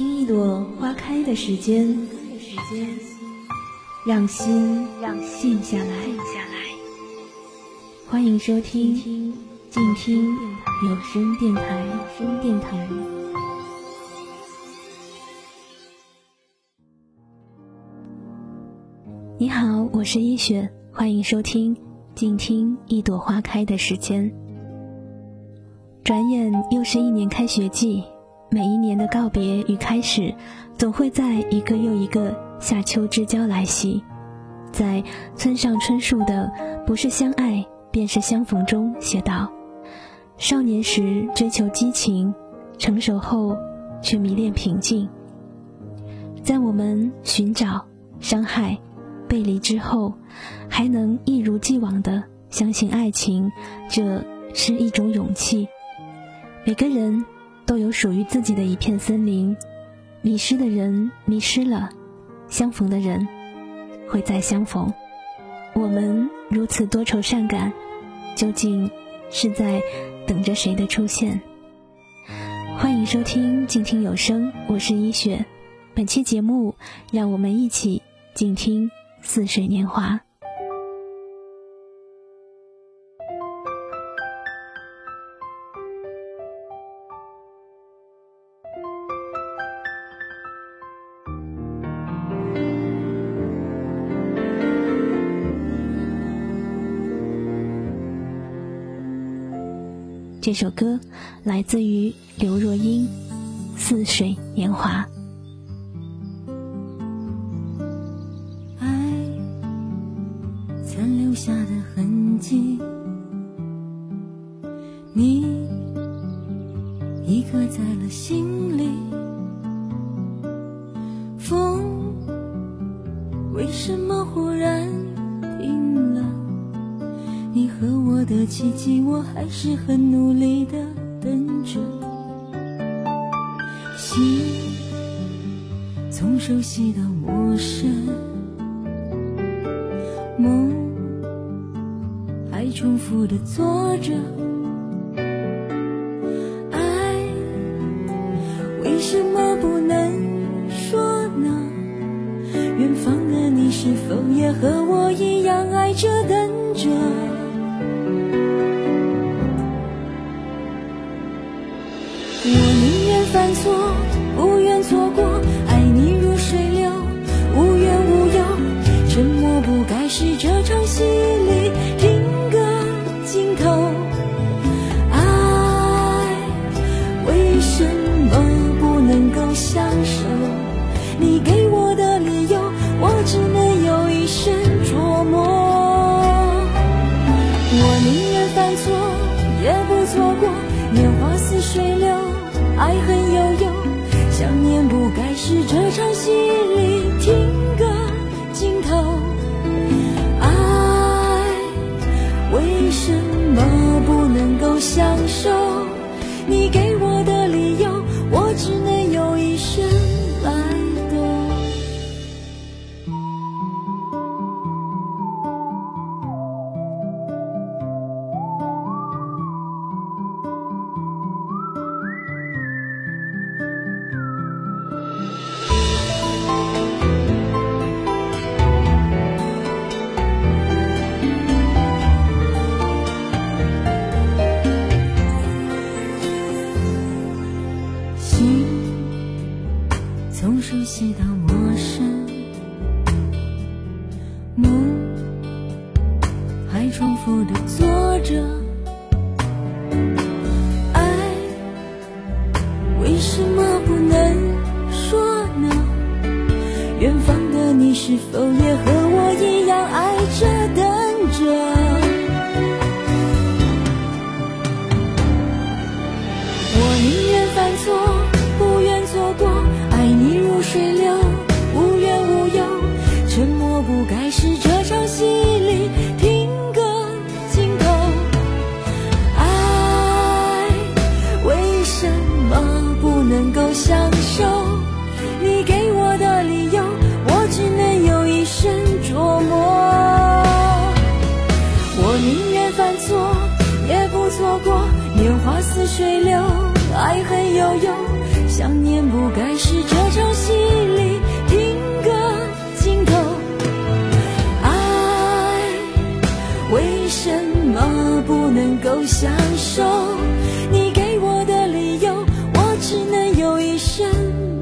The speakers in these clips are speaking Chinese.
听一朵花开的时间，让心让静下来。欢迎收听静听有声电台。电台。你好，我是一雪，欢迎收听静听一朵花开的时间。转眼又是一年开学季。每一年的告别与开始，总会在一个又一个夏秋之交来袭，在村上春树的《不是相爱便是相逢》中写道：“少年时追求激情，成熟后却迷恋平静。”在我们寻找、伤害、背离之后，还能一如既往的相信爱情，这是一种勇气。每个人。都有属于自己的一片森林，迷失的人迷失了，相逢的人会再相逢。我们如此多愁善感，究竟是在等着谁的出现？欢迎收听静听有声，我是一雪。本期节目，让我们一起静听《似水年华》。这首歌来自于刘若英，《似水年华》。心从熟悉到陌生，梦还重复的做着。爱为什么不能说呢？远方的你是否也和我一样爱着等着？我宁愿犯错，够相守？你给我的理由，我只能有一生琢磨。我宁愿犯错，也不错过。年华似水流。爱恨悠悠，想念不该是这场戏里停个镜头。爱为什么不能够相守？你给我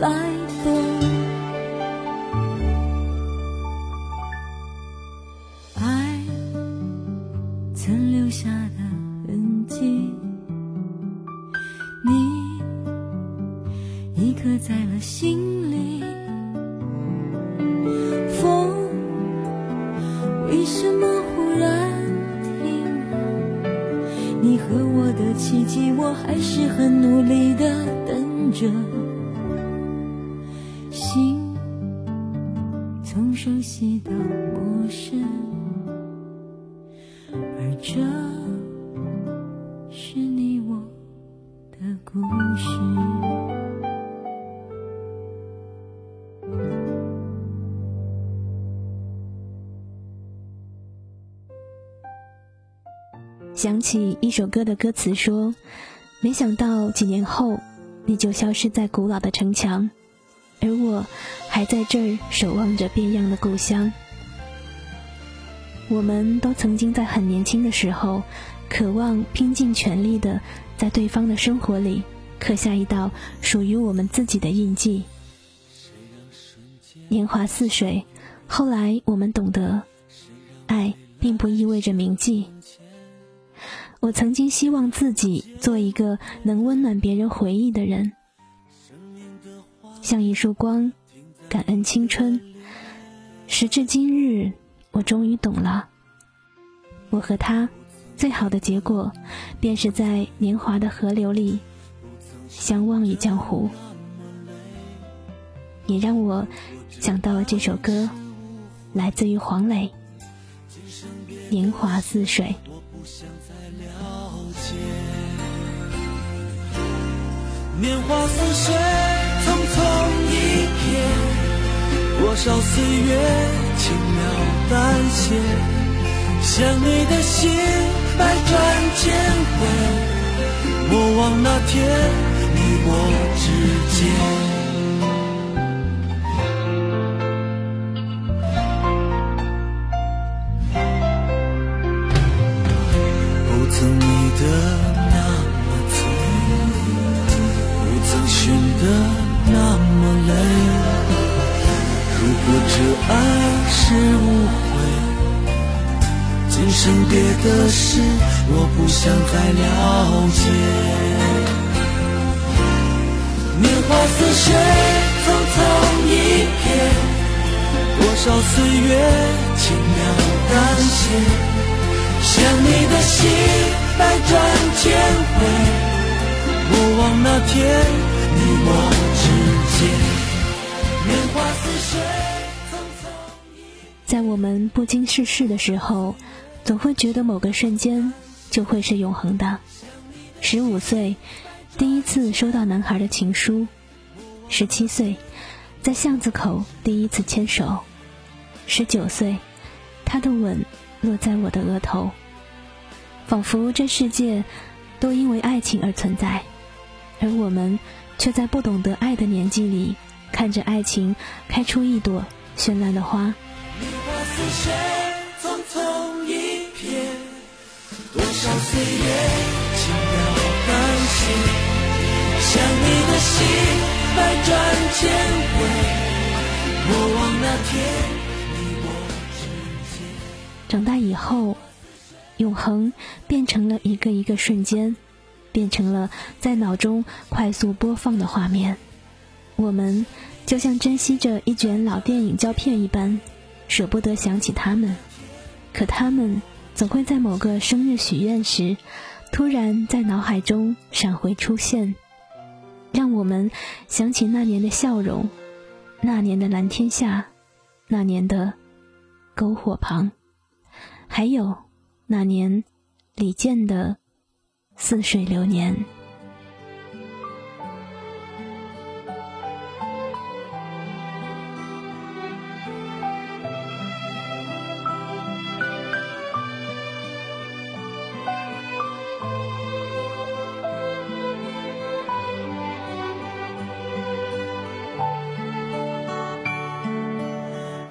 来想起一首歌的歌词说：“没想到几年后，你就消失在古老的城墙，而我还在这儿守望着变样的故乡。”我们都曾经在很年轻的时候，渴望拼尽全力的在对方的生活里刻下一道属于我们自己的印记。年华似水，后来我们懂得，爱并不意味着铭记。我曾经希望自己做一个能温暖别人回忆的人，像一束光，感恩青春。时至今日，我终于懂了，我和他最好的结果，便是在年华的河流里相忘于江湖。也让我想到了这首歌，来自于黄磊，《年华似水》。年华似水，匆匆一瞥，多少岁月轻描淡写，想你的心百转千回，莫忘那天你我之间。在我们不经世事的时候，总会觉得某个瞬间就会是永恒的。十五岁，第一次收到男孩的情书；十七岁，在巷子口第一次牵手；十九岁，他的吻落在我的额头，仿佛这世界都因为爱情而存在，而我们。却在不懂得爱的年纪里，看着爱情开出一朵绚烂的花。年华似水，匆匆一瞥，多少岁月轻描淡写，想你的心百转千回，莫忘那天你我之间。长大以后，永恒变成了一个一个瞬间。变成了在脑中快速播放的画面，我们就像珍惜着一卷老电影胶片一般，舍不得想起他们。可他们总会在某个生日许愿时，突然在脑海中闪回出现，让我们想起那年的笑容，那年的蓝天下，那年的篝火旁，还有那年李健的。似水流年。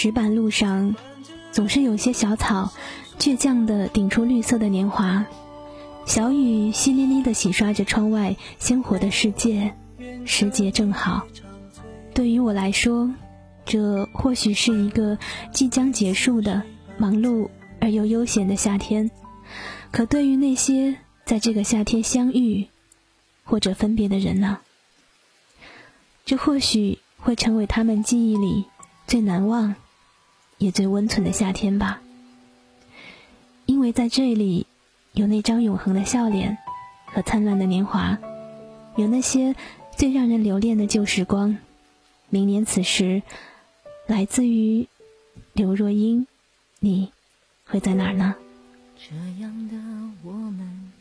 石板路上，总是有些小草，倔强地顶出绿色的年华。小雨淅沥沥地洗刷着窗外鲜活的世界，时节正好。对于我来说，这或许是一个即将结束的忙碌而又悠闲的夏天。可对于那些在这个夏天相遇或者分别的人呢？这或许会成为他们记忆里最难忘也最温存的夏天吧。因为在这里。有那张永恒的笑脸和灿烂的年华，有那些最让人留恋的旧时光。明年此时，来自于刘若英，你会在哪儿呢？这样的我们，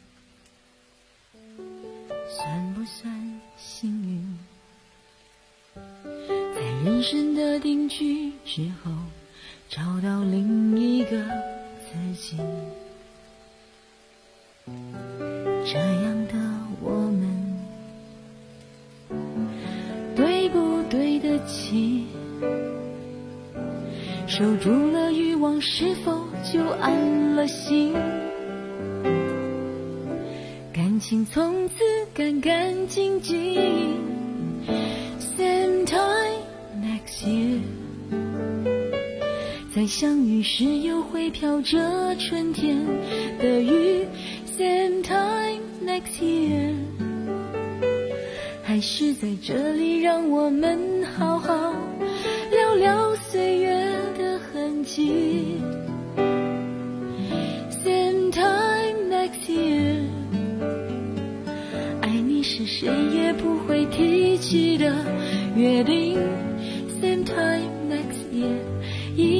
算不算幸运？在人生的定居之后，找到另一个自己。这样的我们，对不对得起？守住了欲望，是否就安了心？感情从此干干净净。Same time next year，相遇时又会飘着春天的雨。Same time next year，还是在这里，让我们好好聊聊岁月的痕迹。Same time next year，爱你是谁也不会提起的约定。Same time next year，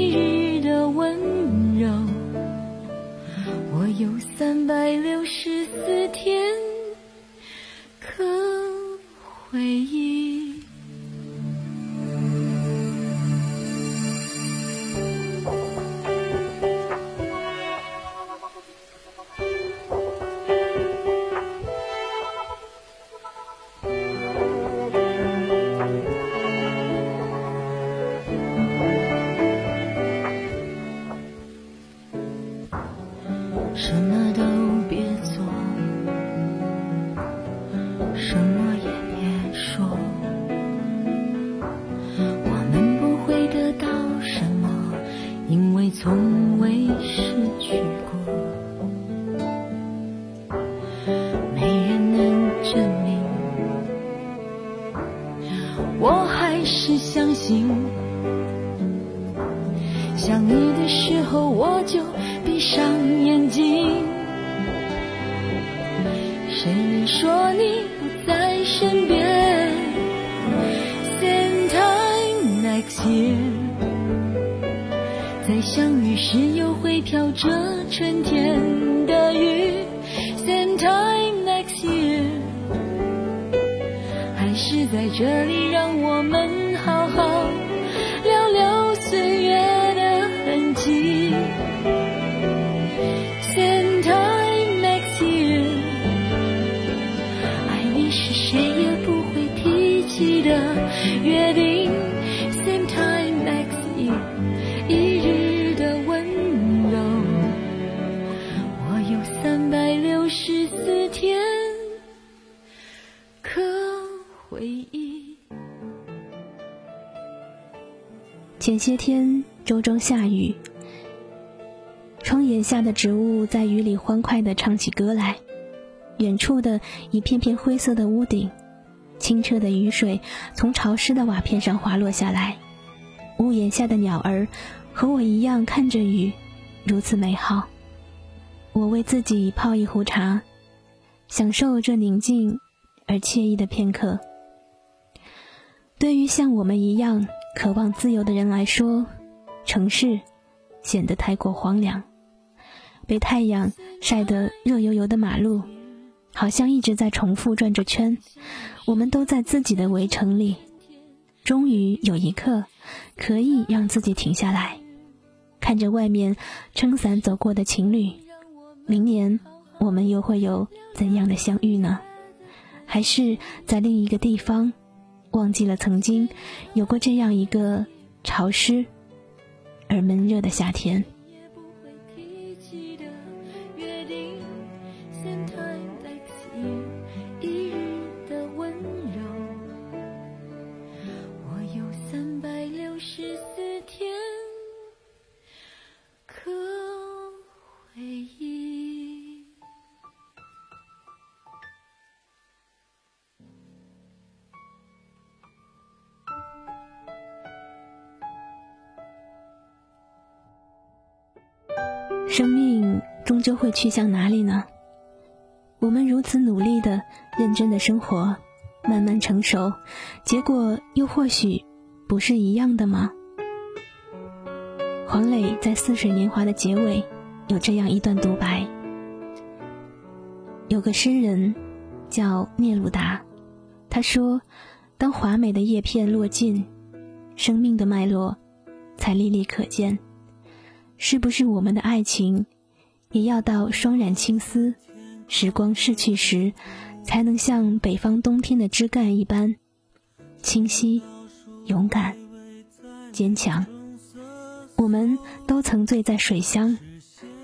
日的温柔。我有三百六十四天时候我就闭上眼睛。谁人说你不在身边？Same time next year，在相遇时又会飘着春天的雨。Same time next year，还是在这里前些天周中下雨，窗檐下的植物在雨里欢快地唱起歌来。远处的一片片灰色的屋顶，清澈的雨水从潮湿的瓦片上滑落下来。屋檐下的鸟儿和我一样看着雨，如此美好。我为自己泡一壶茶，享受这宁静而惬意的片刻。对于像我们一样渴望自由的人来说，城市显得太过荒凉。被太阳晒得热油油的马路。好像一直在重复转着圈，我们都在自己的围城里。终于有一刻，可以让自己停下来，看着外面撑伞走过的情侣。明年我们又会有怎样的相遇呢？还是在另一个地方，忘记了曾经有过这样一个潮湿而闷热的夏天？终究会去向哪里呢？我们如此努力的、认真的生活，慢慢成熟，结果又或许不是一样的吗？黄磊在《似水年华》的结尾有这样一段独白：有个诗人叫聂鲁达，他说：“当华美的叶片落尽，生命的脉络才历历可见。”是不是我们的爱情，也要到霜染青丝、时光逝去时，才能像北方冬天的枝干一般清晰、勇敢、坚强？我们都曾醉在水乡，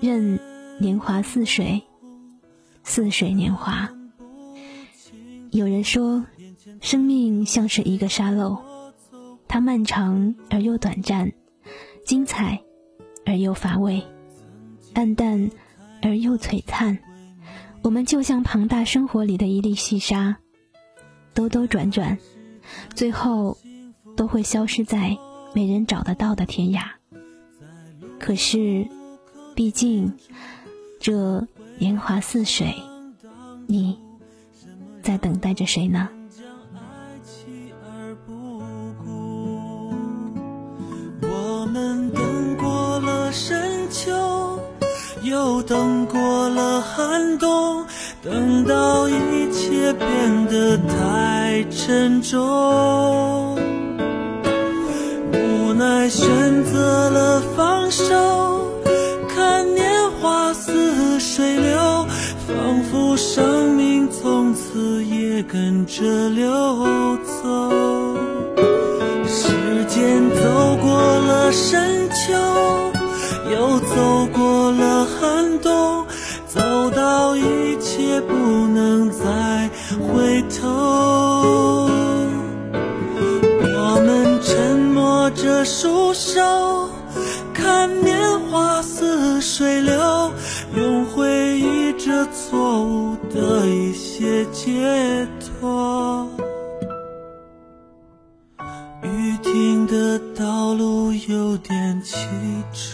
任年华似水，似水年华。有人说，生命像是一个沙漏，它漫长而又短暂，精彩。而又乏味，暗淡而又璀璨。我们就像庞大生活里的一粒细沙，兜兜转转，最后都会消失在没人找得到的天涯。可是，毕竟这年华似水，你在等待着谁呢？等过了寒冬，等到一切变得太沉重，无奈选择了放手，看年华似水流，仿佛生命从此也跟着流走。时间走过了深秋。又走过了寒冬，走到一切不能再回头。我们沉默着束手，看年华似水流，用回忆着错误的一些解脱。雨停的道路有点凄楚，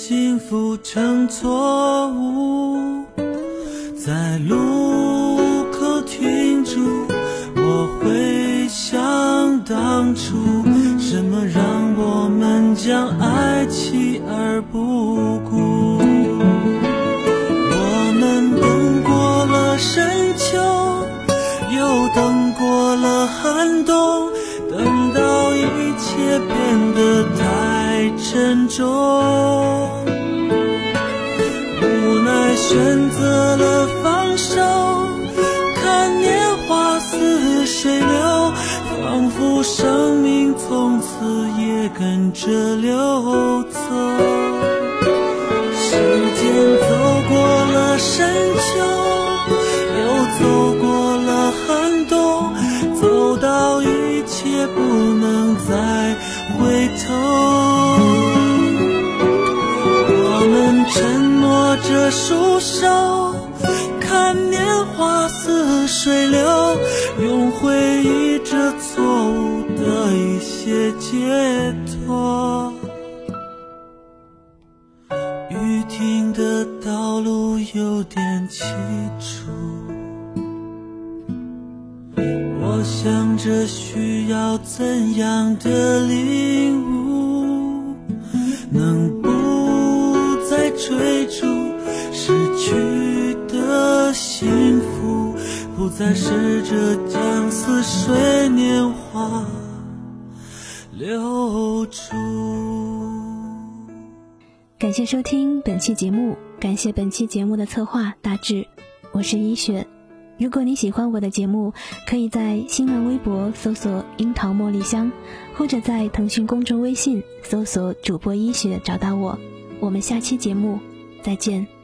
幸福成错误。在路口停住，我回想当初，什么让我们将爱弃而不顾？我们等过了深秋，又等过了寒冬，等到一切变得太沉重，选择了放手，看年华似水流，仿佛生命从此也跟着流走。时间走过了深秋，又走过了寒冬，走到一切不能再回头。默着束手，看年华似水流，用回忆着错误的一些解脱。雨停的道路有点凄楚，我想着需要怎样的领悟，能不再追逐失去的幸福，不再试着将似水年华留住。感谢收听本期节目，感谢本期节目的策划大志，我是一雪。如果你喜欢我的节目，可以在新浪微博搜索“樱桃茉莉香”，或者在腾讯公众微信搜索“主播一雪”找到我。我们下期节目再见。